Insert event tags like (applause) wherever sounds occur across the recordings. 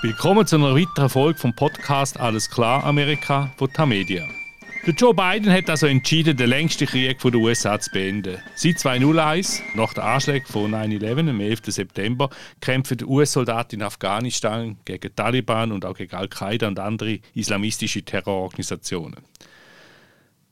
Willkommen zu einer weiteren Folge vom Podcast Alles klar Amerika von Tamedia. Der Joe Biden hat also entschieden, den längsten Krieg der USA zu beenden. Seit 2001, nach den Anschlägen von 9-11 am 11. September, kämpfen US-Soldaten in Afghanistan gegen Taliban und auch gegen Al-Qaida und andere islamistische Terrororganisationen.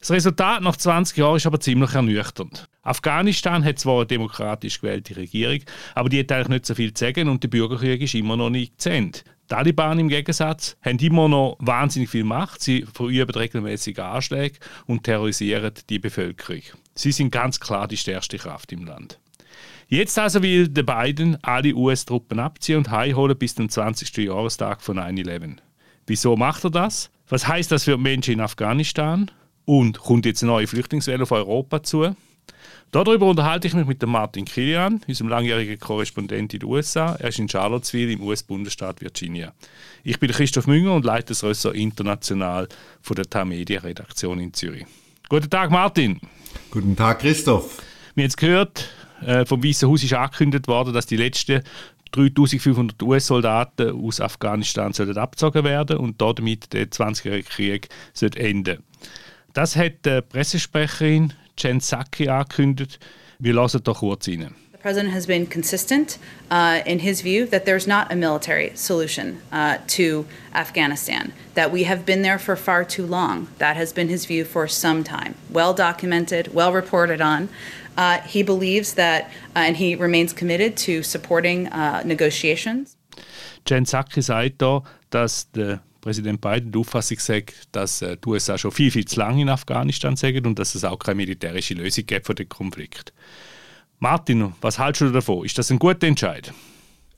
Das Resultat nach 20 Jahren ist aber ziemlich ernüchternd. Afghanistan hat zwar eine demokratisch gewählte Regierung, aber die hat eigentlich nicht so viel zu sagen und der Bürgerkrieg ist immer noch nicht. Die Taliban im Gegensatz haben immer noch wahnsinnig viel Macht. Sie verüben regelmäßige Anschläge und terrorisieren die Bevölkerung. Sie sind ganz klar die stärkste Kraft im Land. Jetzt also will der Biden alle US-Truppen abziehen und heimholen bis zum 20. Jahrestag von 9-11. Wieso macht er das? Was heißt das für Menschen in Afghanistan? Und kommt jetzt eine neue Flüchtlingswelle auf Europa zu? Darüber unterhalte ich mich mit dem Martin Kilian, unserem langjährigen Korrespondent in den USA. Er ist in Charlottesville im US-Bundesstaat Virginia. Ich bin Christoph Münger und leite das Ressort International von der TAM-Media-Redaktion in Zürich. Guten Tag, Martin. Guten Tag, Christoph. Wir haben es gehört, äh, vom Weißen Haus ist angekündigt worden, dass die letzten 3500 US-Soldaten aus Afghanistan sollen abgezogen werden und damit der 20-jährige Krieg enden Das hat die Pressesprecherin Jen Psaki angekündigt. Wir lassen doch kurz rein. The president has been consistent uh, in his view that there's not a military solution uh, to Afghanistan, that we have been there for far too long. That has been his view for some time. Well documented, well reported on. Uh, he believes that, uh, and he remains committed to supporting uh, negotiations. Jen Psaki sagt da, dass der Präsident Biden die Auffassung sagt, dass äh, die USA schon viel, viel zu lange in Afghanistan sind und dass es auch keine militärische Lösung gibt für den Konflikt. Martin, was hältst du davon? Ist das ein guter Entscheid?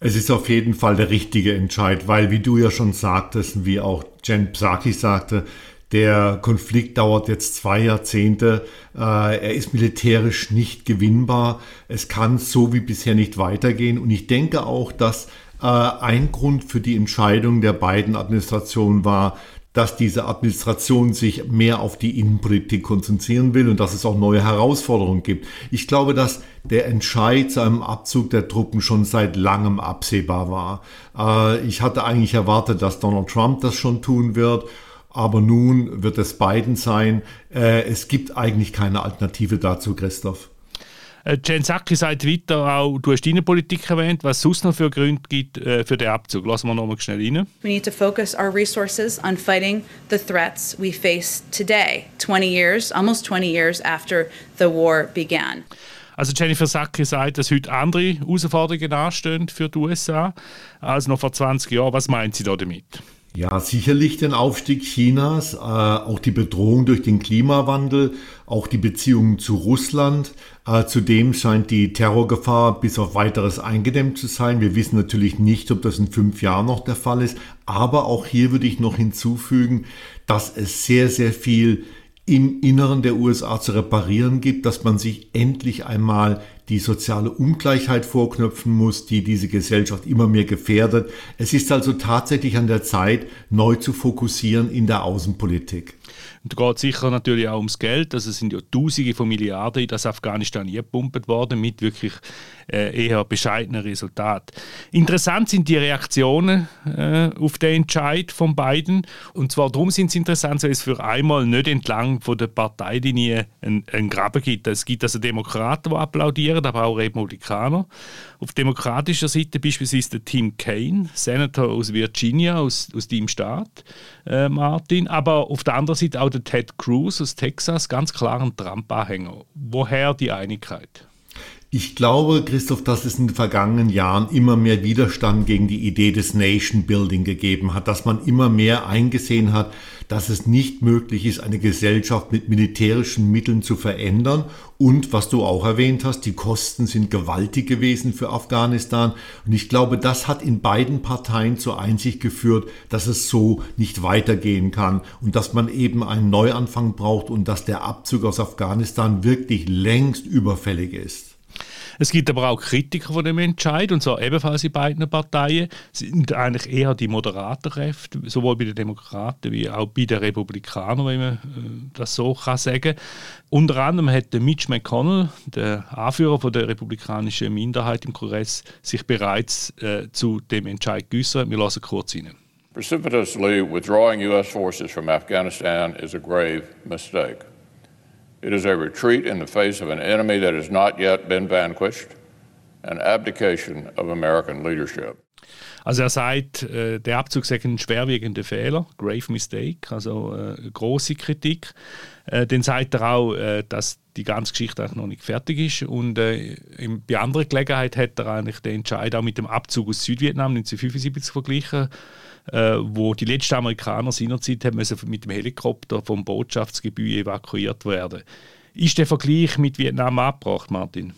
Es ist auf jeden Fall der richtige Entscheid, weil, wie du ja schon sagtest, wie auch Jen Psaki sagte, der Konflikt dauert jetzt zwei Jahrzehnte. Äh, er ist militärisch nicht gewinnbar. Es kann so wie bisher nicht weitergehen. Und ich denke auch, dass ein Grund für die Entscheidung der beiden Administrationen war, dass diese Administration sich mehr auf die Innenpolitik konzentrieren will und dass es auch neue Herausforderungen gibt. Ich glaube, dass der Entscheid zu einem Abzug der Truppen schon seit langem absehbar war. Äh, ich hatte eigentlich erwartet, dass Donald Trump das schon tun wird. Aber nun wird es Biden sein. Äh, es gibt eigentlich keine Alternative dazu, Christoph. Äh, Jen Psaki sagt weiter auch, du hast Innenpolitik erwähnt, was es sonst noch für Gründe gibt äh, für den Abzug. Lassen wir noch mal schnell rein. We need to focus our resources on fighting the threats we face today, 20 years, almost 20 years after the war began. Also Jennifer Sacke sagt, dass heute andere Herausforderungen anstehen für die USA als noch vor 20 Jahren. Was meint sie da damit? Ja, sicherlich den Aufstieg Chinas, äh, auch die Bedrohung durch den Klimawandel, auch die Beziehungen zu Russland. Äh, zudem scheint die Terrorgefahr bis auf weiteres eingedämmt zu sein. Wir wissen natürlich nicht, ob das in fünf Jahren noch der Fall ist. Aber auch hier würde ich noch hinzufügen, dass es sehr, sehr viel im Inneren der USA zu reparieren gibt, dass man sich endlich einmal die soziale Ungleichheit vorknöpfen muss, die diese Gesellschaft immer mehr gefährdet. Es ist also tatsächlich an der Zeit, neu zu fokussieren in der Außenpolitik. Und da geht sicher natürlich auch ums Geld. Also es sind ja Tausende von Milliarden in das Afghanistan gepumpt worden mit wirklich äh, eher bescheidenen Resultaten. Interessant sind die Reaktionen äh, auf den Entscheid von beiden. Und zwar darum sind sie interessant, weil es für einmal nicht entlang von der Parteilinie einen, Graben gibt. Es gibt also Demokraten, die applaudieren, aber auch Republikaner. Auf demokratischer Seite beispielsweise der Tim Kaine, Senator aus Virginia, aus, aus deinem Staat, äh, Martin. Aber auf der anderen Seite auch der Ted Cruz aus Texas, ganz klar ein Trump-Anhänger. Woher die Einigkeit? Ich glaube, Christoph, dass es in den vergangenen Jahren immer mehr Widerstand gegen die Idee des Nation Building gegeben hat, dass man immer mehr eingesehen hat, dass es nicht möglich ist, eine Gesellschaft mit militärischen Mitteln zu verändern. Und was du auch erwähnt hast, die Kosten sind gewaltig gewesen für Afghanistan. Und ich glaube, das hat in beiden Parteien zur Einsicht geführt, dass es so nicht weitergehen kann und dass man eben einen Neuanfang braucht und dass der Abzug aus Afghanistan wirklich längst überfällig ist. Es gibt aber auch Kritiker von dem Entscheid, und zwar ebenfalls in beiden Parteien. sind eigentlich eher die moderaten Kräfte, sowohl bei den Demokraten wie auch bei den Republikanern, wenn man äh, das so kann sagen Unter anderem hat Mitch McConnell, der Anführer der republikanischen Minderheit im Kongress, sich bereits äh, zu dem Entscheid geäußert. Wir lassen kurz rein. Precipitously withdrawing U.S. forces from Afghanistan is a grave mistake. It is a retreat in the face of an enemy that has not yet been vanquished, an abdication of American leadership. Also er sagt, äh, der Abzug sei ein schwerwiegender Fehler, grave mistake, also äh, große Kritik. Äh, dann sagt er auch, äh, dass die ganze Geschichte eigentlich noch nicht fertig ist und bei anderer Gelegenheit hat er eigentlich den Entscheid auch mit dem Abzug aus Südvietnam 1975 verglichen äh, wo die letzten Amerikaner seinerzeit haben müssen mit dem Helikopter vom Botschaftsgebiet evakuiert werden. Ist der Vergleich mit Vietnam abgebracht, Martin?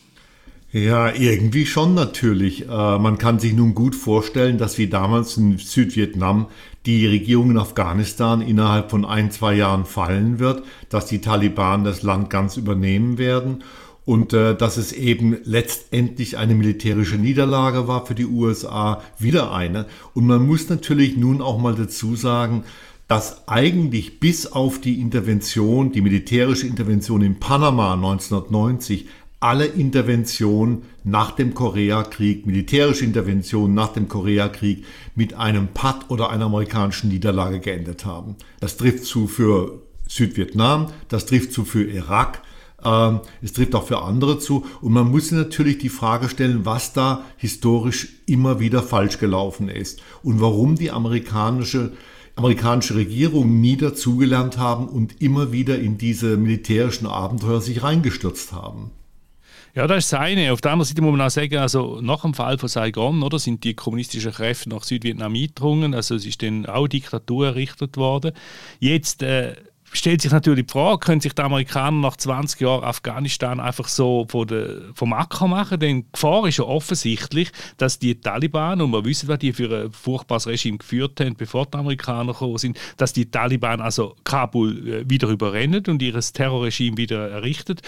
Ja, irgendwie schon natürlich. Äh, man kann sich nun gut vorstellen, dass wie damals in Südvietnam die Regierung in Afghanistan innerhalb von ein, zwei Jahren fallen wird, dass die Taliban das Land ganz übernehmen werden und äh, dass es eben letztendlich eine militärische Niederlage war für die USA, wieder eine. Und man muss natürlich nun auch mal dazu sagen, dass eigentlich bis auf die Intervention, die militärische Intervention in Panama 1990, alle Interventionen nach dem Koreakrieg, militärische Interventionen nach dem Koreakrieg mit einem Patt oder einer amerikanischen Niederlage geendet haben. Das trifft zu für Südvietnam, das trifft zu für Irak, ähm, es trifft auch für andere zu. Und man muss natürlich die Frage stellen, was da historisch immer wieder falsch gelaufen ist und warum die amerikanische amerikanische Regierung nie dazugelernt haben und immer wieder in diese militärischen Abenteuer sich reingestürzt haben. Ja, das ist das eine. Auf der anderen Seite muss man auch sagen, also nach dem Fall von Saigon oder, sind die kommunistischen Kräfte nach Südvietnam eingedrungen. Also es ist dann auch Diktatur errichtet worden. Jetzt äh, stellt sich natürlich die Frage, können sich die Amerikaner nach 20 Jahren Afghanistan einfach so der, vom Acker machen? Denn die Gefahr ist ja offensichtlich, dass die Taliban, und wir wissen, was die für ein furchtbares Regime geführt haben, bevor die Amerikaner gekommen sind, dass die Taliban also Kabul äh, wieder überrennen und ihr Terrorregime wieder errichtet.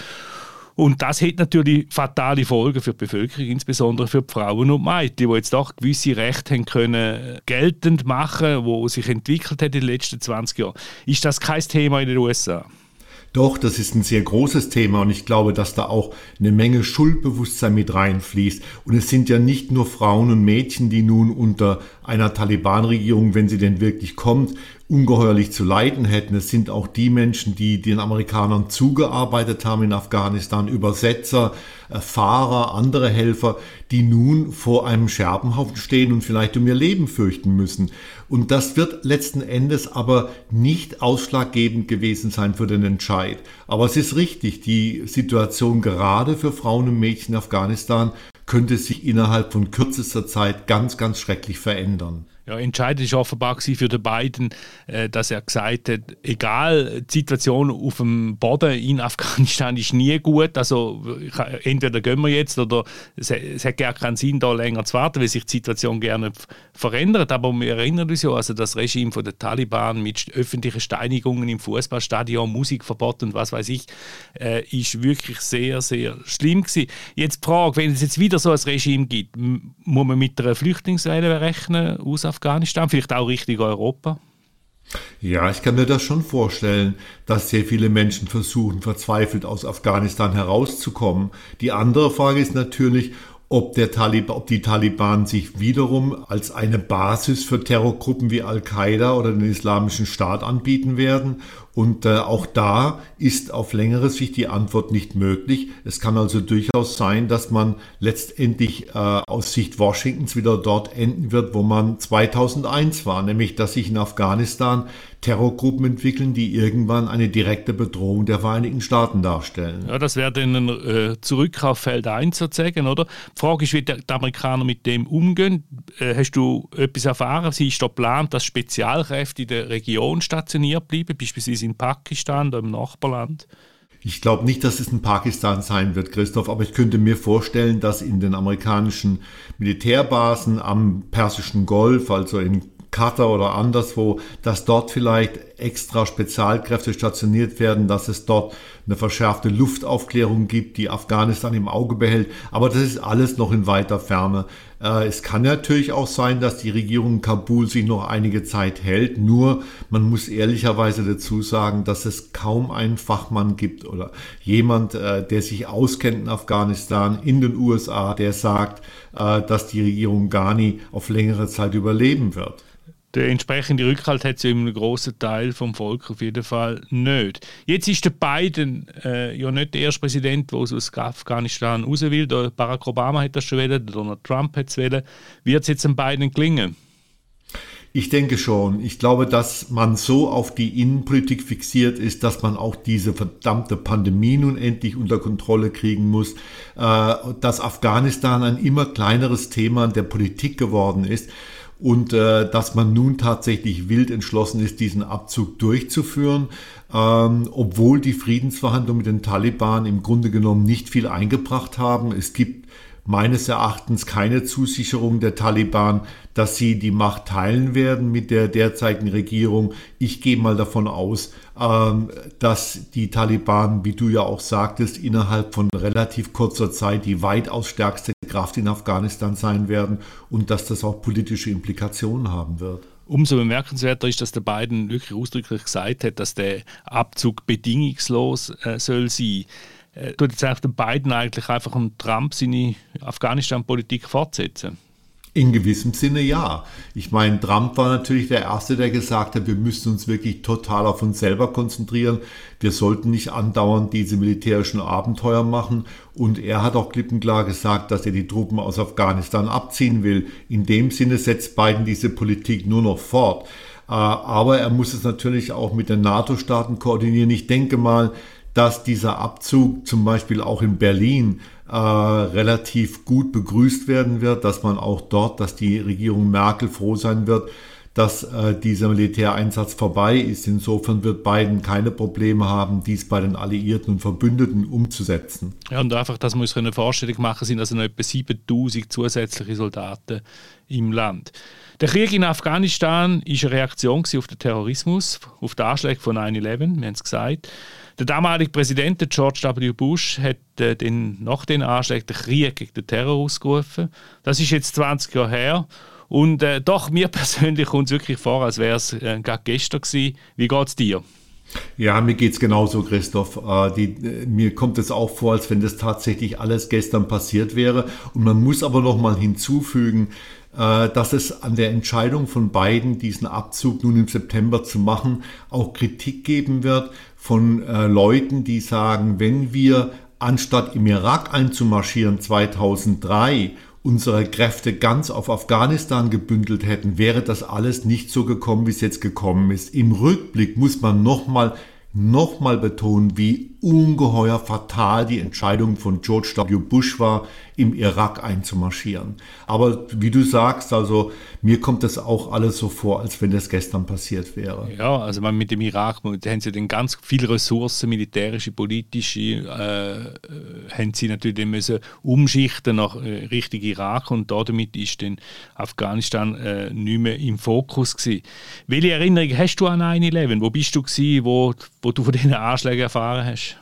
Und das hat natürlich fatale Folgen für die Bevölkerung, insbesondere für die Frauen und Mädchen, die jetzt doch gewisse Rechte haben können geltend machen, wo sich entwickelt hat in den letzten 20 Jahren. Ist das kein Thema in den USA? Doch, das ist ein sehr großes Thema und ich glaube, dass da auch eine Menge Schuldbewusstsein mit reinfließt. Und es sind ja nicht nur Frauen und Mädchen, die nun unter einer Taliban-Regierung, wenn sie denn wirklich kommt, ungeheuerlich zu leiden hätten. Es sind auch die Menschen, die den Amerikanern zugearbeitet haben in Afghanistan, Übersetzer, äh, Fahrer, andere Helfer, die nun vor einem Scherbenhaufen stehen und vielleicht um ihr Leben fürchten müssen. Und das wird letzten Endes aber nicht ausschlaggebend gewesen sein für den Entscheid. Aber es ist richtig, die Situation gerade für Frauen und Mädchen in Afghanistan könnte sich innerhalb von kürzester Zeit ganz, ganz schrecklich verändern. Ja, entscheidend ist offenbar für den beiden, äh, dass er gesagt hat, egal, die Situation auf dem Boden in Afghanistan ist nie gut. Also entweder gehen wir jetzt oder es, es hat gar keinen Sinn, da länger zu warten, weil sich die Situation gerne verändert. Aber wir erinnern uns ja, also das Regime von der Taliban mit öffentlichen Steinigungen im Fußballstadion, Musikverbot und was weiß ich, äh, ist wirklich sehr, sehr schlimm gewesen. Jetzt die Frage, wenn es jetzt wieder so ein Regime gibt, muss man mit einer Flüchtlingswelle rechnen aus Afghanistan, vielleicht auch Richtung Europa? Ja, ich kann mir das schon vorstellen, dass sehr viele Menschen versuchen, verzweifelt aus Afghanistan herauszukommen. Die andere Frage ist natürlich, ob, der Talib, ob die Taliban sich wiederum als eine Basis für Terrorgruppen wie Al-Qaida oder den Islamischen Staat anbieten werden und äh, auch da ist auf längere Sicht die Antwort nicht möglich. Es kann also durchaus sein, dass man letztendlich äh, aus Sicht Washingtons wieder dort enden wird, wo man 2001 war, nämlich dass sich in Afghanistan Terrorgruppen entwickeln, die irgendwann eine direkte Bedrohung der Vereinigten Staaten darstellen. Ja, das wäre dann ein äh, Zurück auf Feld 1 sozusagen, oder? Die Frage ist, wie die Amerikaner mit dem umgehen. Äh, hast du etwas erfahren? Sie ist da geplant, dass Spezialkräfte in der Region stationiert bleiben, beispielsweise in Pakistan oder im Nachbarland? Ich glaube nicht, dass es in Pakistan sein wird, Christoph, aber ich könnte mir vorstellen, dass in den amerikanischen Militärbasen am Persischen Golf, also in Katar oder anderswo, dass dort vielleicht extra Spezialkräfte stationiert werden, dass es dort eine verschärfte Luftaufklärung gibt, die Afghanistan im Auge behält. Aber das ist alles noch in weiter Ferne. Äh, es kann natürlich auch sein, dass die Regierung Kabul sich noch einige Zeit hält. Nur man muss ehrlicherweise dazu sagen, dass es kaum einen Fachmann gibt oder jemand, äh, der sich auskennt in Afghanistan, in den USA, der sagt, äh, dass die Regierung Ghani auf längere Zeit überleben wird der entsprechende Rückhalt hat sie ja einem grossen Teil vom Volk auf jeden Fall nicht. Jetzt ist der Biden äh, ja nicht der erste Präsident, der aus Afghanistan raus will. Der Barack Obama hat das schon wählen, Donald Trump hat es wählen. Wird es jetzt dem Biden gelingen? Ich denke schon. Ich glaube, dass man so auf die Innenpolitik fixiert ist, dass man auch diese verdammte Pandemie nun endlich unter Kontrolle kriegen muss, äh, dass Afghanistan ein immer kleineres Thema der Politik geworden ist und äh, dass man nun tatsächlich wild entschlossen ist, diesen Abzug durchzuführen, ähm, obwohl die Friedensverhandlungen mit den Taliban im Grunde genommen nicht viel eingebracht haben. Es gibt meines Erachtens keine Zusicherung der Taliban, dass sie die Macht teilen werden mit der derzeitigen Regierung. Ich gehe mal davon aus, ähm, dass die Taliban, wie du ja auch sagtest, innerhalb von relativ kurzer Zeit die weitaus stärkste Kraft in Afghanistan sein werden und dass das auch politische Implikationen haben wird. Umso bemerkenswerter ist, dass der Biden wirklich ausdrücklich gesagt hat, dass der Abzug bedingungslos äh, soll sein. Äh, tut jetzt der Biden eigentlich einfach um Trump seine Afghanistan-Politik fortsetzen? In gewissem Sinne ja. Ich meine, Trump war natürlich der Erste, der gesagt hat, wir müssen uns wirklich total auf uns selber konzentrieren. Wir sollten nicht andauernd diese militärischen Abenteuer machen. Und er hat auch klippenklar gesagt, dass er die Truppen aus Afghanistan abziehen will. In dem Sinne setzt Biden diese Politik nur noch fort. Äh, aber er muss es natürlich auch mit den NATO-Staaten koordinieren. Ich denke mal, dass dieser Abzug zum Beispiel auch in Berlin äh, relativ gut begrüßt werden wird, dass man auch dort, dass die Regierung Merkel froh sein wird, dass äh, dieser Militäreinsatz vorbei ist. Insofern wird Biden keine Probleme haben, dies bei den Alliierten und Verbündeten umzusetzen. Ja, und einfach, dass wir uns eine Vorstellung machen, sind also noch etwa 7000 zusätzliche Soldaten im Land. Der Krieg in Afghanistan ist eine Reaktion auf den Terrorismus, auf die Anschläge von 9-11, wir haben es gesagt. Der damalige Präsident George W. Bush hat äh, den, nach den Anschlägen den Krieg gegen den Terror ausgerufen. Das ist jetzt 20 Jahre her. Und äh, doch, mir (laughs) persönlich kommt es wirklich vor, als wäre es äh, gestern gewesen. Wie geht es dir? Ja, mir geht es genauso, Christoph. Äh, die, äh, mir kommt es auch vor, als wenn das tatsächlich alles gestern passiert wäre. Und man muss aber noch mal hinzufügen, dass es an der Entscheidung von beiden, diesen Abzug nun im September zu machen, auch Kritik geben wird von äh, Leuten, die sagen, wenn wir anstatt im Irak einzumarschieren 2003 unsere Kräfte ganz auf Afghanistan gebündelt hätten, wäre das alles nicht so gekommen, wie es jetzt gekommen ist. Im Rückblick muss man nochmal nochmal betonen, wie ungeheuer fatal die Entscheidung von George W. Bush war, im Irak einzumarschieren. Aber wie du sagst, also mir kommt das auch alles so vor, als wenn das gestern passiert wäre. Ja, also man mit dem Irak, da haben sie dann ganz viele Ressourcen, militärische, politische, äh, äh haben sie natürlich müssen umschichten nach äh, Richtung Irak und damit ist dann Afghanistan äh, nicht mehr im Fokus gewesen. Welche Erinnerung hast du an 9-11? Wo bist du gewesen, wo, wo du von diesen Anschlägen erfahren hast?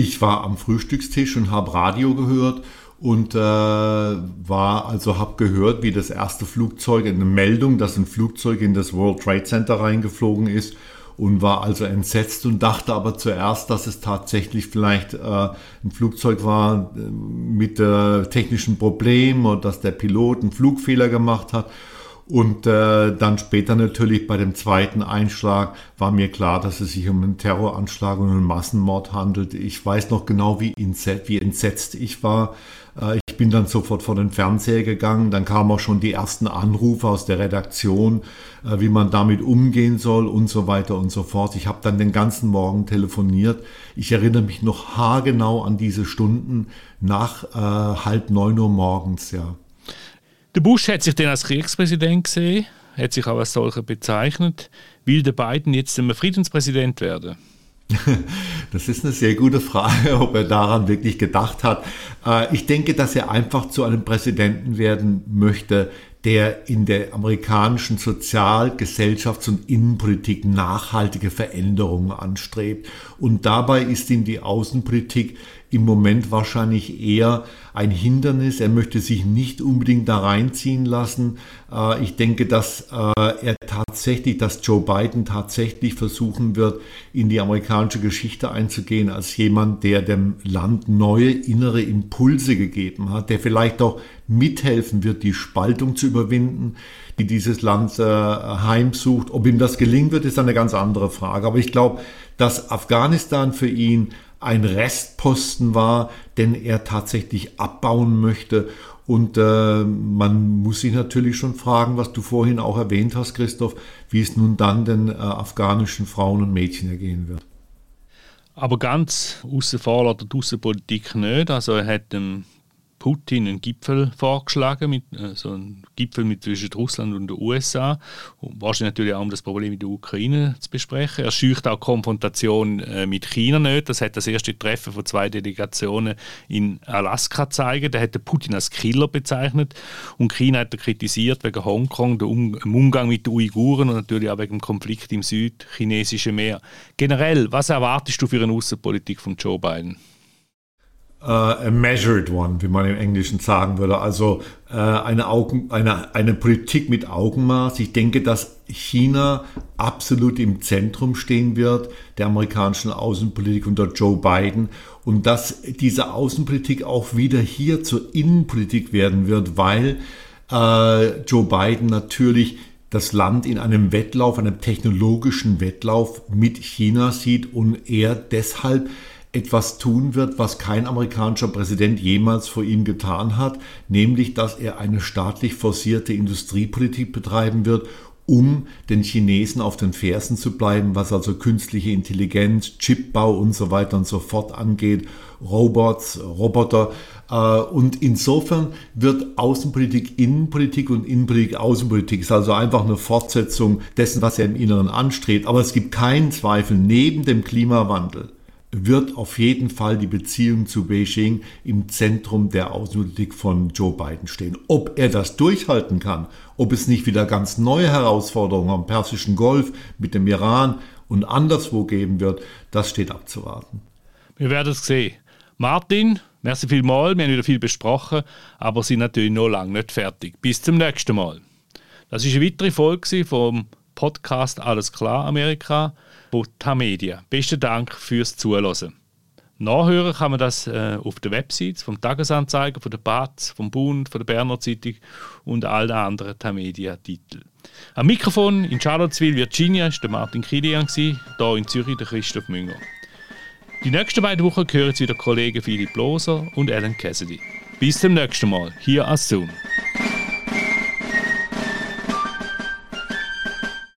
Ich war am Frühstückstisch und habe Radio gehört und äh, war also habe gehört, wie das erste Flugzeug eine Meldung, dass ein Flugzeug in das World Trade Center reingeflogen ist und war also entsetzt und dachte aber zuerst, dass es tatsächlich vielleicht äh, ein Flugzeug war äh, mit äh, technischen Problemen und dass der Pilot einen Flugfehler gemacht hat. Und äh, dann später natürlich bei dem zweiten Einschlag war mir klar, dass es sich um einen Terroranschlag und einen Massenmord handelt. Ich weiß noch genau, wie, entsetzt, wie entsetzt ich war. Äh, ich bin dann sofort vor den Fernseher gegangen. Dann kamen auch schon die ersten Anrufe aus der Redaktion, äh, wie man damit umgehen soll und so weiter und so fort. Ich habe dann den ganzen Morgen telefoniert. Ich erinnere mich noch haargenau an diese Stunden nach äh, halb neun Uhr morgens, ja. Der Bush hat sich dann als Kriegspräsident gesehen, hat sich auch als solcher bezeichnet. Will der Biden jetzt ein Friedenspräsident werden? (laughs) Das ist eine sehr gute Frage, ob er daran wirklich gedacht hat. Äh, ich denke, dass er einfach zu einem Präsidenten werden möchte, der in der amerikanischen Sozial-, Gesellschafts- und Innenpolitik nachhaltige Veränderungen anstrebt. Und dabei ist ihm die Außenpolitik im Moment wahrscheinlich eher ein Hindernis. Er möchte sich nicht unbedingt da reinziehen lassen. Äh, ich denke, dass äh, er tatsächlich, dass Joe Biden tatsächlich versuchen wird, in die amerikanische Geschichte einzugehen als jemand, der dem Land neue innere Impulse gegeben hat, der vielleicht auch mithelfen wird, die Spaltung zu überwinden, die dieses Land äh, heimsucht. Ob ihm das gelingen wird, ist eine ganz andere Frage. Aber ich glaube, dass Afghanistan für ihn ein Restposten war, den er tatsächlich abbauen möchte. Und äh, man muss sich natürlich schon fragen, was du vorhin auch erwähnt hast, Christoph, wie es nun dann den äh, afghanischen Frauen und Mädchen ergehen wird. Aber ganz außen vor oder die Außenpolitik nicht. Also er hat dem Putin einen Gipfel vorgeschlagen, mit, äh, so einen Gipfel mit zwischen Russland und den USA. Wahrscheinlich natürlich auch, um das Problem in der Ukraine zu besprechen. Er scheucht auch Konfrontation äh, mit China nicht. Das hat das erste Treffen von zwei Delegationen in Alaska gezeigt. Da hat Putin als Killer bezeichnet. Und China hat er kritisiert wegen Hongkong, dem Umgang mit den Uiguren und natürlich auch wegen dem Konflikt im südchinesischen Meer. Generell, was erwartest du für eine Außenpolitik von Joe Biden? Uh, a measured one, wie man im Englischen sagen würde. Also uh, eine, Augen, eine, eine Politik mit Augenmaß. Ich denke, dass China absolut im Zentrum stehen wird der amerikanischen Außenpolitik unter Joe Biden und dass diese Außenpolitik auch wieder hier zur Innenpolitik werden wird, weil uh, Joe Biden natürlich das Land in einem Wettlauf, einem technologischen Wettlauf mit China sieht und er deshalb etwas tun wird, was kein amerikanischer Präsident jemals vor ihm getan hat, nämlich dass er eine staatlich forcierte Industriepolitik betreiben wird, um den Chinesen auf den Fersen zu bleiben, was also künstliche Intelligenz, Chipbau und so weiter und so fort angeht, Robots, Roboter. Äh, und insofern wird Außenpolitik Innenpolitik und Innenpolitik Außenpolitik. Ist also einfach eine Fortsetzung dessen, was er im Inneren anstrebt. Aber es gibt keinen Zweifel, neben dem Klimawandel wird auf jeden Fall die Beziehung zu Beijing im Zentrum der Außenpolitik von Joe Biden stehen. Ob er das durchhalten kann, ob es nicht wieder ganz neue Herausforderungen am Persischen Golf mit dem Iran und anderswo geben wird, das steht abzuwarten. Wir werden es sehen. Martin, merci vielmals, wir haben wieder viel besprochen, aber sind natürlich noch lange nicht fertig. Bis zum nächsten Mal. Das ist eine weitere Folge vom Podcast Alles klar Amerika von Tamedia. Besten Dank fürs Zuhören. Nachhören kann man das äh, auf der Website vom Tagesanzeiger, von der BATS, vom Bund, von der Berner Zeitung und all den anderen Tamedia-Titeln. Am Mikrofon in Charlottesville, Virginia, war der Martin Kilian, hier in Zürich der Christoph Münger. Die nächsten beiden Wochen hören Sie wieder Kollegen Philipp Loser und Alan Cassidy. Bis zum nächsten Mal, hier als Zoom.